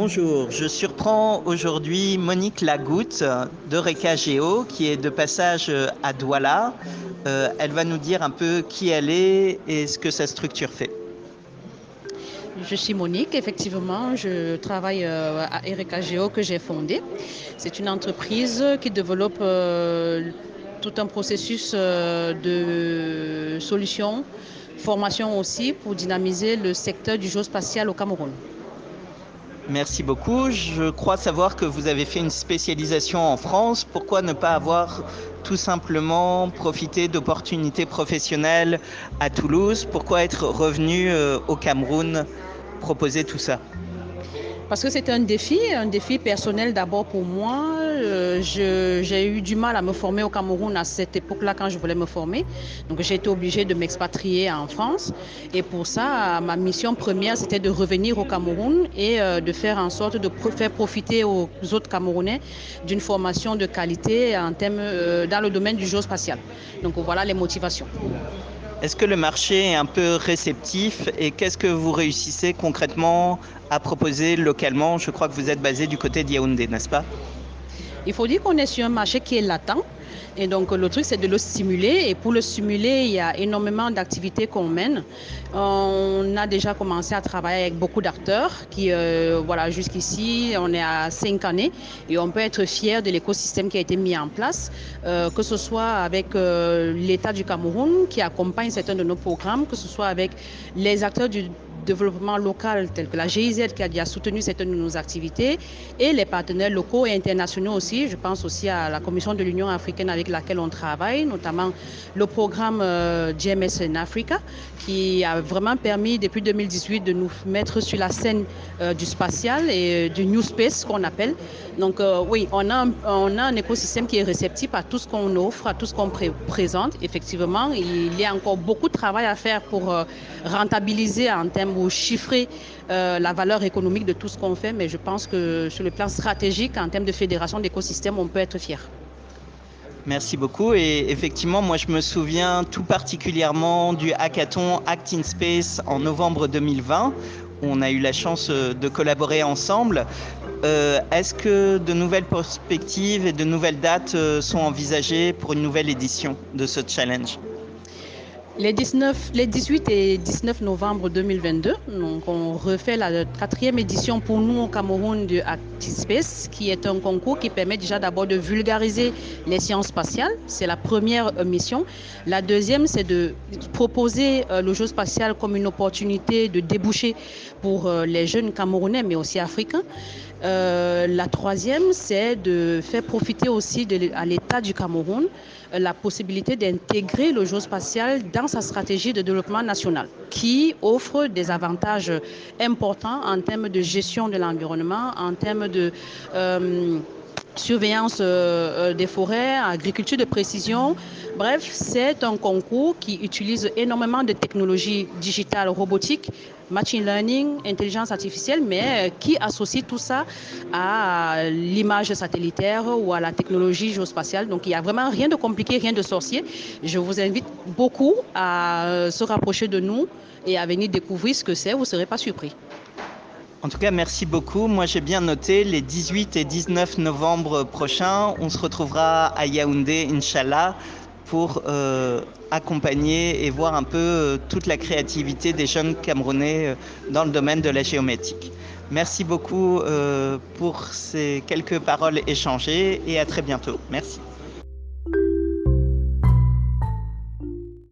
Bonjour, je surprends aujourd'hui Monique Lagoutte de Reka Géo qui est de passage à Douala. Euh, elle va nous dire un peu qui elle est et ce que sa structure fait. Je suis Monique, effectivement, je travaille euh, à Erika Géo que j'ai fondée. C'est une entreprise qui développe euh, tout un processus de solutions, formation aussi pour dynamiser le secteur du géospatial au Cameroun. Merci beaucoup. Je crois savoir que vous avez fait une spécialisation en France. Pourquoi ne pas avoir tout simplement profité d'opportunités professionnelles à Toulouse? Pourquoi être revenu euh, au Cameroun? Proposer tout ça parce que c'était un défi, un défi personnel d'abord pour moi. Euh, j'ai eu du mal à me former au Cameroun à cette époque-là quand je voulais me former. Donc j'ai été obligée de m'expatrier en France. Et pour ça, ma mission première, c'était de revenir au Cameroun et euh, de faire en sorte de faire profiter aux autres Camerounais d'une formation de qualité en thème, euh, dans le domaine du géospatial. Donc voilà les motivations. Est-ce que le marché est un peu réceptif et qu'est-ce que vous réussissez concrètement à proposer localement? Je crois que vous êtes basé du côté d'Yaoundé, n'est-ce pas? Il faut dire qu'on est sur un marché qui est latent et donc le truc, c'est de le stimuler. Et pour le stimuler, il y a énormément d'activités qu'on mène. On a déjà commencé à travailler avec beaucoup d'acteurs qui, euh, voilà, jusqu'ici, on est à cinq années et on peut être fier de l'écosystème qui a été mis en place, euh, que ce soit avec euh, l'État du Cameroun qui accompagne certains de nos programmes, que ce soit avec les acteurs du développement local tels que la GIZ qui a soutenu certaines de nos activités et les partenaires locaux et internationaux aussi. Je pense aussi à la Commission de l'Union africaine avec laquelle on travaille, notamment le programme euh, GMS in Africa qui a vraiment permis depuis 2018 de nous mettre sur la scène euh, du spatial et euh, du New Space qu'on appelle. Donc oui, on a, on a un écosystème qui est réceptif à tout ce qu'on offre, à tout ce qu'on présente. Effectivement, il y a encore beaucoup de travail à faire pour rentabiliser en termes chiffrer euh, la valeur économique de tout ce qu'on fait, mais je pense que sur le plan stratégique, en termes de fédération d'écosystèmes, on peut être fier. Merci beaucoup. Et effectivement, moi, je me souviens tout particulièrement du hackathon Act in Space en novembre 2020. Où on a eu la chance euh, de collaborer ensemble. Euh, est-ce que de nouvelles perspectives et de nouvelles dates sont envisagées pour une nouvelle édition de ce challenge? Les, 19, les 18 et 19 novembre 2022, donc on refait la quatrième édition pour nous au Cameroun de ActiSpace, qui est un concours qui permet déjà d'abord de vulgariser les sciences spatiales. C'est la première mission. La deuxième, c'est de proposer euh, le jeu spatial comme une opportunité de déboucher pour euh, les jeunes Camerounais, mais aussi africains. Euh, la troisième, c'est de faire profiter aussi à l'État du Cameroun la possibilité d'intégrer le géospatial dans sa stratégie de développement national, qui offre des avantages importants en termes de gestion de l'environnement, en termes de euh, surveillance des forêts, agriculture de précision. Bref, c'est un concours qui utilise énormément de technologies digitales robotiques machine learning, intelligence artificielle, mais euh, qui associe tout ça à l'image satellitaire ou à la technologie géospatiale. Donc il n'y a vraiment rien de compliqué, rien de sorcier. Je vous invite beaucoup à euh, se rapprocher de nous et à venir découvrir ce que c'est. Vous ne serez pas surpris. En tout cas, merci beaucoup. Moi, j'ai bien noté les 18 et 19 novembre prochains. On se retrouvera à Yaoundé, Inch'Allah, pour euh, accompagner et voir un peu euh, toute la créativité des jeunes Camerounais euh, dans le domaine de la géométrie. Merci beaucoup pour ces quelques paroles échangées et à très bientôt. Merci.